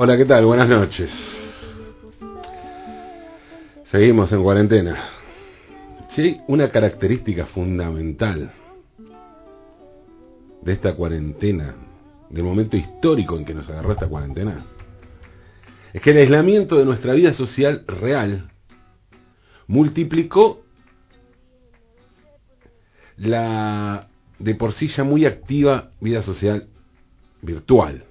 Hola, ¿qué tal? Buenas noches. Seguimos en cuarentena. Hay una característica fundamental de esta cuarentena, del momento histórico en que nos agarró esta cuarentena, es que el aislamiento de nuestra vida social real multiplicó la de por sí ya muy activa vida social virtual.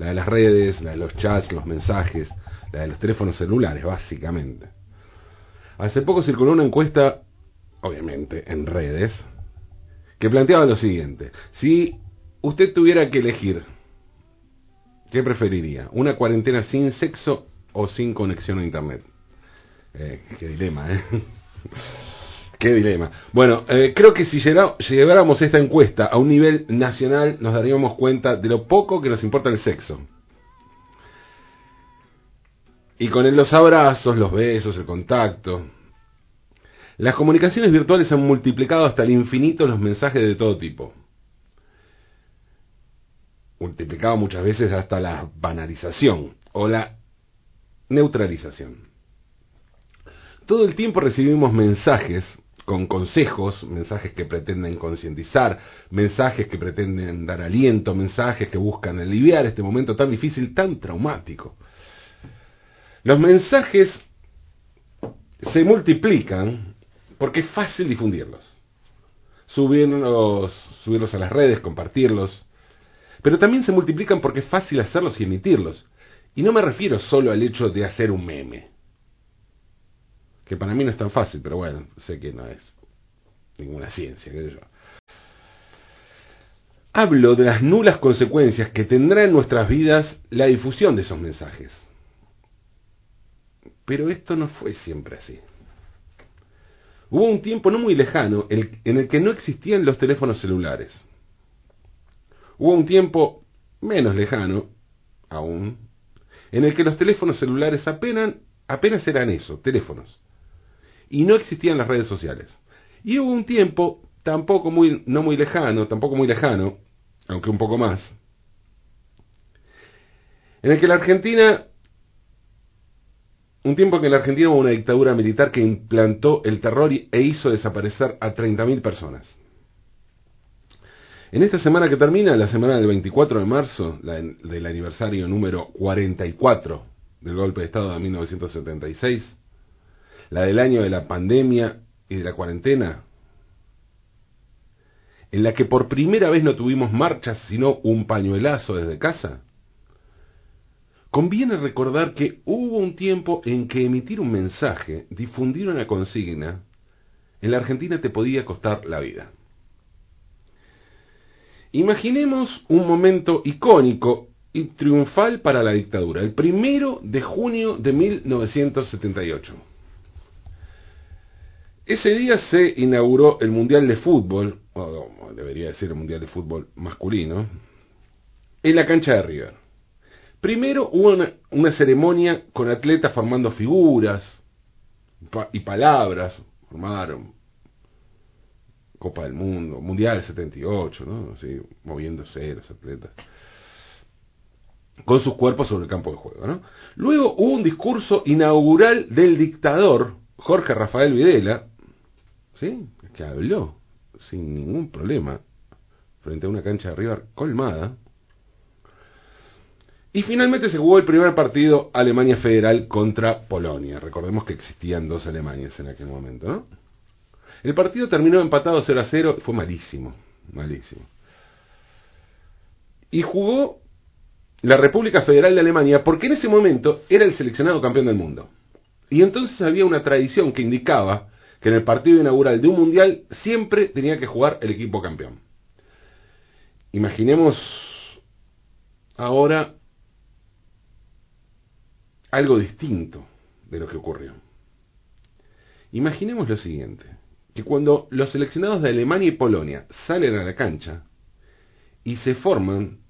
La de las redes, la de los chats, los mensajes, la de los teléfonos celulares, básicamente. Hace poco circuló una encuesta, obviamente, en redes, que planteaba lo siguiente. Si usted tuviera que elegir, ¿qué preferiría? ¿Una cuarentena sin sexo o sin conexión a Internet? Eh, qué dilema, ¿eh? Qué dilema. Bueno, eh, creo que si lleváramos esta encuesta a un nivel nacional nos daríamos cuenta de lo poco que nos importa el sexo. Y con él los abrazos, los besos, el contacto. Las comunicaciones virtuales han multiplicado hasta el infinito los mensajes de todo tipo. Multiplicado muchas veces hasta la banalización o la neutralización. Todo el tiempo recibimos mensajes con consejos, mensajes que pretenden concientizar, mensajes que pretenden dar aliento, mensajes que buscan aliviar este momento tan difícil, tan traumático. Los mensajes se multiplican porque es fácil difundirlos, subirlos, subirlos a las redes, compartirlos, pero también se multiplican porque es fácil hacerlos y emitirlos. Y no me refiero solo al hecho de hacer un meme que para mí no es tan fácil, pero bueno, sé que no es ninguna ciencia, qué sé yo. Hablo de las nulas consecuencias que tendrá en nuestras vidas la difusión de esos mensajes. Pero esto no fue siempre así. Hubo un tiempo no muy lejano en el que no existían los teléfonos celulares. Hubo un tiempo menos lejano aún en el que los teléfonos celulares apenas, apenas eran eso, teléfonos y no existían las redes sociales. Y hubo un tiempo, tampoco muy, no muy lejano, tampoco muy lejano, aunque un poco más, en el que la Argentina, un tiempo en que la Argentina hubo una dictadura militar que implantó el terror e hizo desaparecer a 30.000 personas. En esta semana que termina, la semana del 24 de marzo, del aniversario número 44 del golpe de Estado de 1976, la del año de la pandemia y de la cuarentena, en la que por primera vez no tuvimos marchas sino un pañuelazo desde casa, conviene recordar que hubo un tiempo en que emitir un mensaje, difundir una consigna, en la Argentina te podía costar la vida. Imaginemos un momento icónico y triunfal para la dictadura, el primero de junio de 1978. Ese día se inauguró el Mundial de Fútbol, o debería decir el Mundial de Fútbol masculino, en la cancha de River. Primero hubo una, ceremonia con atletas formando figuras y palabras, formaron Copa del Mundo, Mundial 78, ¿no? Moviéndose los atletas con sus cuerpos sobre el campo de juego. Luego hubo un discurso inaugural del dictador Jorge Rafael Videla, ¿sí? que habló sin ningún problema frente a una cancha de River colmada. Y finalmente se jugó el primer partido Alemania Federal contra Polonia. Recordemos que existían dos Alemanias en aquel momento, ¿no? El partido terminó empatado 0 a 0, fue malísimo, malísimo. Y jugó la República Federal de Alemania porque en ese momento era el seleccionado campeón del mundo. Y entonces había una tradición que indicaba que en el partido inaugural de un mundial siempre tenía que jugar el equipo campeón. Imaginemos ahora algo distinto de lo que ocurrió. Imaginemos lo siguiente, que cuando los seleccionados de Alemania y Polonia salen a la cancha y se forman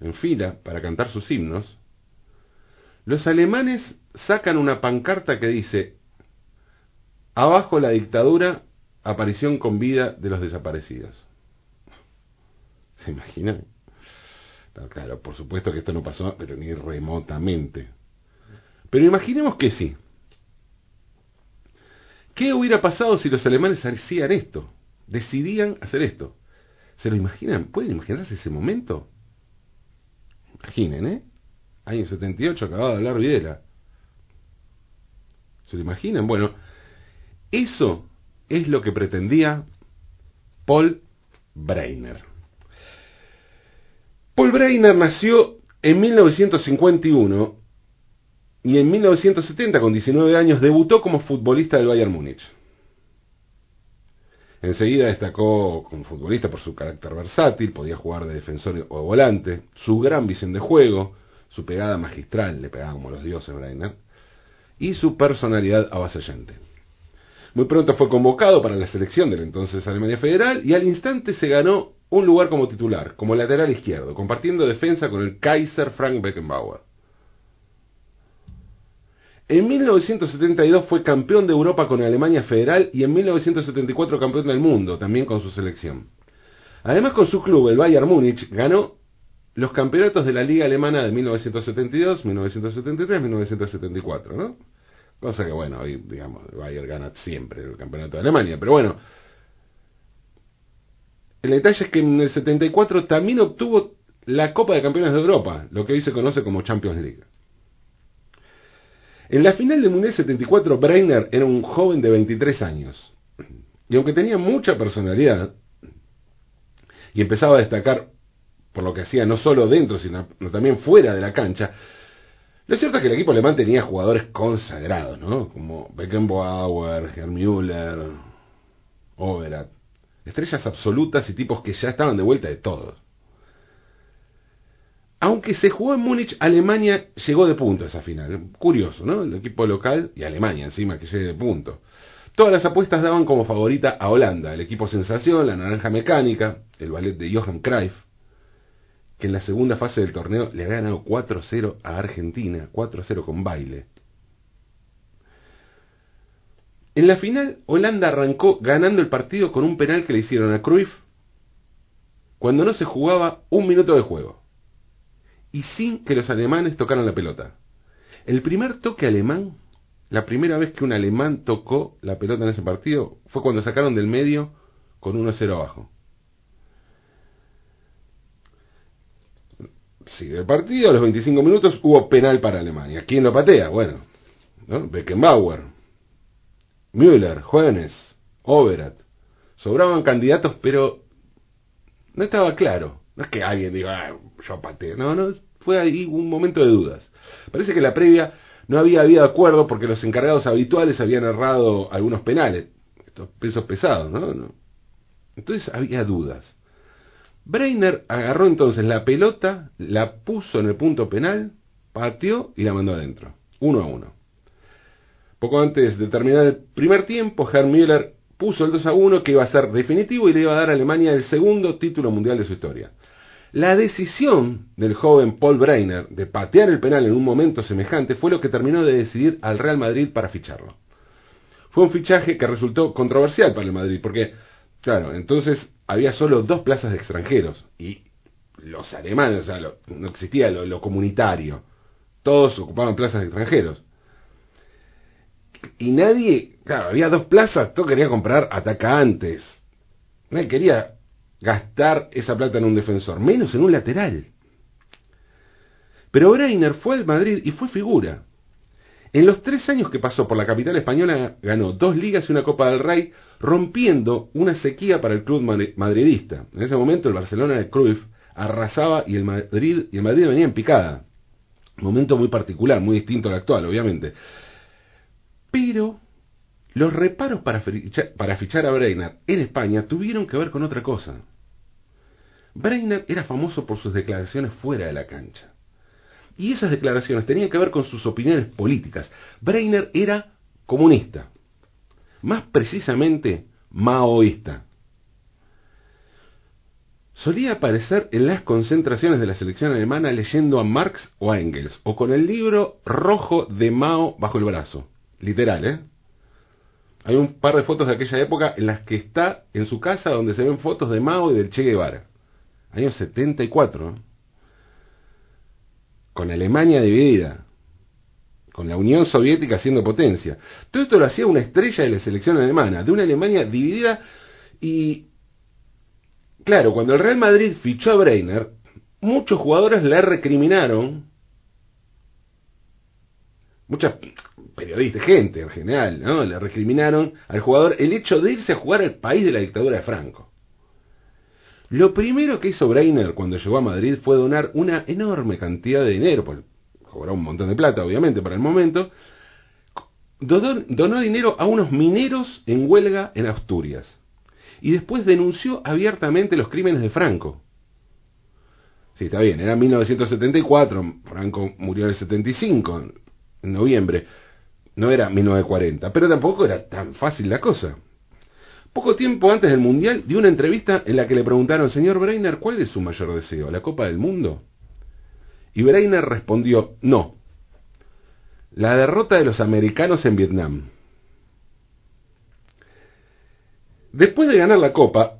en fila para cantar sus himnos, los alemanes sacan una pancarta que dice Abajo la dictadura, aparición con vida de los desaparecidos. ¿Se imaginan? Claro, por supuesto que esto no pasó, pero ni remotamente. Pero imaginemos que sí. ¿Qué hubiera pasado si los alemanes hacían esto? Decidían hacer esto. ¿Se lo imaginan? ¿Pueden imaginarse ese momento? Imaginen, ¿eh? Año 78, acababa de hablar Videla. ¿Se lo imaginan? Bueno, eso es lo que pretendía Paul Breiner. Paul Breiner nació en 1951 y en 1970, con 19 años, debutó como futbolista del Bayern Múnich. Enseguida destacó como futbolista por su carácter versátil, podía jugar de defensor o volante, su gran visión de juego, su pegada magistral, le pegaba como los dioses Breiner, y su personalidad avasallante. Muy pronto fue convocado para la selección del entonces Alemania Federal y al instante se ganó un lugar como titular, como lateral izquierdo, compartiendo defensa con el Kaiser Frank Beckenbauer. En 1972 fue campeón de Europa con Alemania Federal y en 1974 campeón del mundo, también con su selección. Además, con su club, el Bayern Múnich, ganó los campeonatos de la Liga Alemana de 1972, 1973, 1974, ¿no? Cosa que, bueno, hoy, digamos, Bayern gana siempre el campeonato de Alemania, pero bueno. El detalle es que en el 74 también obtuvo la Copa de Campeones de Europa, lo que hoy se conoce como Champions League. En la final del Mundial 74, Breiner era un joven de 23 años. Y aunque tenía mucha personalidad y empezaba a destacar por lo que hacía no solo dentro, sino también fuera de la cancha, lo cierto es que el equipo alemán tenía jugadores consagrados, ¿no? Como Beckenbauer, Herr Müller, Overath. Estrellas absolutas y tipos que ya estaban de vuelta de todos. Aunque se jugó en Múnich, Alemania llegó de punto a esa final. Curioso, ¿no? El equipo local y Alemania encima que llegue de punto. Todas las apuestas daban como favorita a Holanda, el equipo sensación, la naranja mecánica, el ballet de Johan Cruyff, que en la segunda fase del torneo le ha ganado 4-0 a Argentina, 4-0 con baile. En la final, Holanda arrancó ganando el partido con un penal que le hicieron a Cruyff cuando no se jugaba un minuto de juego y sin que los alemanes tocaran la pelota. El primer toque alemán, la primera vez que un alemán tocó la pelota en ese partido, fue cuando sacaron del medio con 1-0 abajo. Sigue el partido, a los 25 minutos hubo penal para Alemania. ¿Quién lo patea? Bueno, ¿no? Beckenbauer, Müller, Juenes, Overath. Sobraban candidatos, pero no estaba claro. No es que alguien diga, ah, yo pateo. No, no, fue ahí un momento de dudas. Parece que la previa no había habido acuerdo porque los encargados habituales habían errado algunos penales. Estos pesos pesados, ¿no? Entonces había dudas. Breiner agarró entonces la pelota, la puso en el punto penal, pateó y la mandó adentro. Uno a uno. Poco antes de terminar el primer tiempo, Herr Müller puso el 2 a 1 que iba a ser definitivo y le iba a dar a Alemania el segundo título mundial de su historia. La decisión del joven Paul Breiner de patear el penal en un momento semejante fue lo que terminó de decidir al Real Madrid para ficharlo. Fue un fichaje que resultó controversial para el Madrid, porque, claro, entonces había solo dos plazas de extranjeros y los alemanes, o sea, no existía lo, comunitario, todos ocupaban plazas de extranjeros. Y nadie, claro, había dos plazas, todo quería comprar atacantes. Nadie quería gastar esa plata en un defensor, menos en un lateral. Pero Breiner fue al Madrid y fue figura. En los tres años que pasó por la capital española ganó dos ligas y una Copa del Rey, rompiendo una sequía para el club madridista. En ese momento el Barcelona de Cruyff arrasaba y el Madrid y el Madrid venía en picada. momento muy particular, muy distinto al actual, obviamente. Pero los reparos para fichar, a Breiner en España tuvieron que ver con otra cosa. Breiner era famoso por sus declaraciones fuera de la cancha. Y esas declaraciones tenían que ver con sus opiniones políticas. Breiner era comunista, más precisamente maoísta. Solía aparecer en las concentraciones de la selección alemana leyendo a Marx o a Engels, o con el libro rojo de Mao bajo el brazo. Literal, ¿eh? Hay un par de fotos de aquella época en las que está en su casa donde se ven fotos de Mao y del Che Guevara año 74. Con Alemania dividida, con la Unión Soviética siendo potencia. Todo esto lo hacía una estrella de la selección alemana, de una Alemania dividida y, claro, cuando el Real Madrid fichó a Breiner, muchos jugadores le recriminaron, muchas periodistas, gente en general, ¿no? le recriminaron al jugador el hecho de irse a jugar al país de la dictadura de Franco. Lo primero que hizo Breiner cuando llegó a Madrid fue donar una enorme cantidad de dinero, pues cobró un montón de plata, obviamente, para el momento, donó, donó dinero a unos mineros en huelga en Asturias. Y después denunció abiertamente los crímenes de Franco. Sí, está bien, era 1974, Franco murió en el 75, en noviembre. No era 1940, pero tampoco era tan fácil la cosa. Poco tiempo antes del Mundial dio una entrevista en la que le preguntaron, señor Breiner, ¿cuál es su mayor deseo? ¿La Copa del Mundo? Y Breiner respondió, no, la derrota de los americanos en Vietnam. Después de ganar la Copa,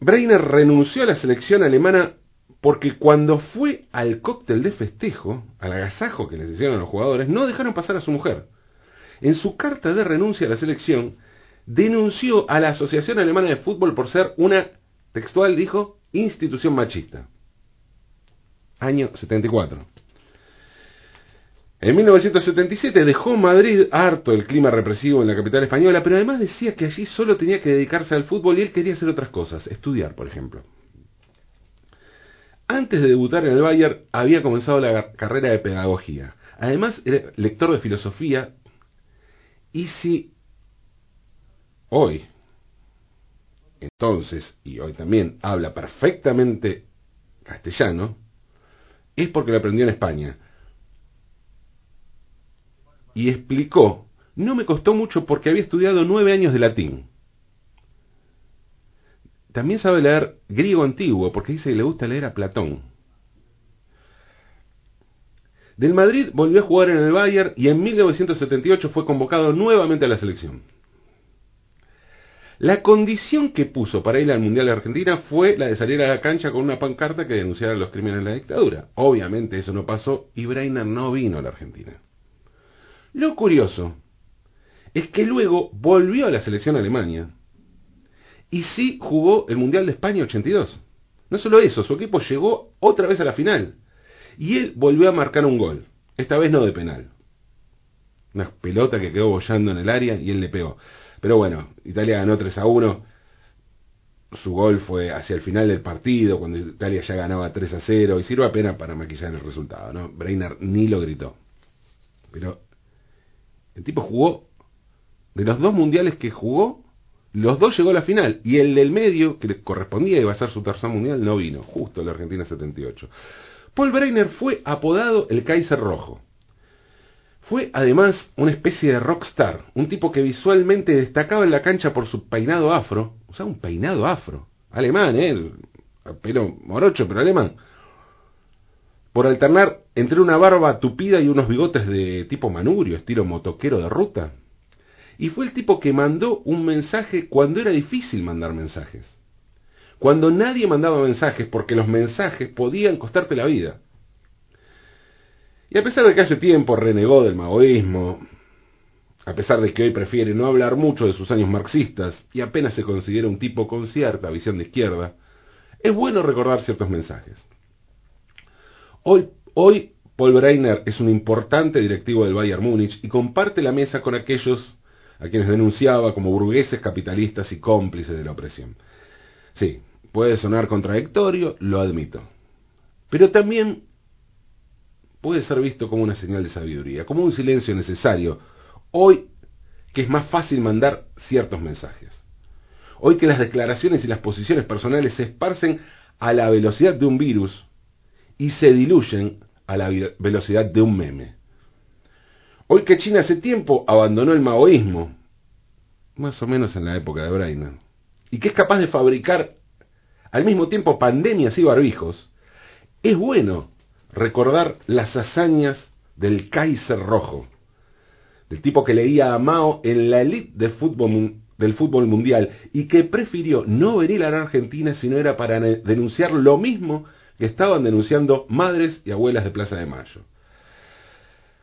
Breiner renunció a la selección alemana porque cuando fue al cóctel de festejo, al agasajo que les hicieron a los jugadores, no dejaron pasar a su mujer. En su carta de renuncia a la selección, denunció a la Asociación Alemana de Fútbol por ser una, textual dijo, institución machista. Año 74. En 1977 dejó Madrid harto el clima represivo en la capital española, pero además decía que allí solo tenía que dedicarse al fútbol y él quería hacer otras cosas, estudiar, por ejemplo. Antes de debutar en el Bayern había comenzado la carrera de pedagogía. Además era lector de filosofía y si hoy, entonces, y hoy también, habla perfectamente castellano, es porque lo aprendió en España. Y explicó, no me costó mucho porque había estudiado nueve años de latín. También sabe leer griego antiguo porque dice que le gusta leer a Platón. Del Madrid volvió a jugar en el Bayern y en 1978 fue convocado nuevamente a la selección. La condición que puso para ir al Mundial de Argentina fue la de salir a la cancha con una pancarta que denunciara los crímenes de la dictadura. Obviamente eso no pasó y Breiner no vino a la Argentina. Lo curioso es que luego volvió a la selección Alemania y sí jugó el Mundial de España 82. No solo eso, su equipo llegó otra vez a la final y él volvió a marcar un gol, esta vez no de penal. Una pelota que quedó bollando en el área y él le pegó. Pero bueno, Italia ganó 3 a 1. Su gol fue hacia el final del partido, cuando Italia ya ganaba 3 a 0, y sirve apenas para maquillar el resultado, ¿no? Breiner ni lo gritó. Pero el tipo jugó, de los dos mundiales que jugó, los dos llegó a la final, y el del medio, que le correspondía iba a ser su tercer mundial, no vino, justo la Argentina 78. Paul Breiner fue apodado el Kaiser Rojo. Fue además una especie de rockstar, un tipo que visualmente destacaba en la cancha por su peinado afro, o sea, un peinado afro, alemán, ¿eh? pero morocho, pero alemán, por alternar entre una barba tupida y unos bigotes de tipo manurio, estilo motoquero de ruta. Y fue el tipo que mandó un mensaje cuando era difícil mandar mensajes. Cuando nadie mandaba mensajes porque los mensajes podían costarte la vida. Y a pesar de que hace tiempo renegó del maoísmo, a pesar de que hoy prefiere no hablar mucho de sus años marxistas y apenas se considera un tipo con cierta visión de izquierda, es bueno recordar ciertos mensajes. Hoy, hoy Paul Breiner es un importante directivo del Bayern Múnich y comparte la mesa con aquellos a quienes denunciaba como burgueses capitalistas y cómplices de la opresión. Sí, puede sonar contradictorio, lo admito. Pero también puede ser visto como una señal de sabiduría, como un silencio necesario, hoy que es más fácil mandar ciertos mensajes. Hoy que las declaraciones y las posiciones personales se esparcen a la velocidad de un virus y se diluyen a la velocidad de un meme. Hoy que China hace tiempo abandonó el maoísmo, más o menos en la época de Breiner, y que es capaz de fabricar al mismo tiempo pandemias y barbijos, es bueno recordar las hazañas del Kaiser Rojo, del tipo que leía a Mao en la elite fútbol, del fútbol mundial y que prefirió no venir a la Argentina si no era para denunciar lo mismo que estaban denunciando madres y abuelas de Plaza de Mayo.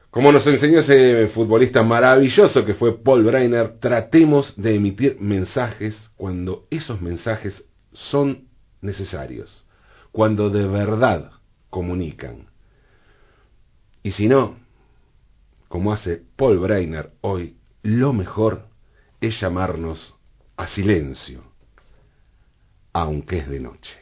Como nos enseñó ese futbolista maravilloso que fue Paul Breiner, tratemos de emitir mensajes cuando esos mensajes son necesarios, cuando de verdad comunican. Y si no, como hace Paul Breiner hoy, lo mejor es llamarnos a silencio, aunque es de noche.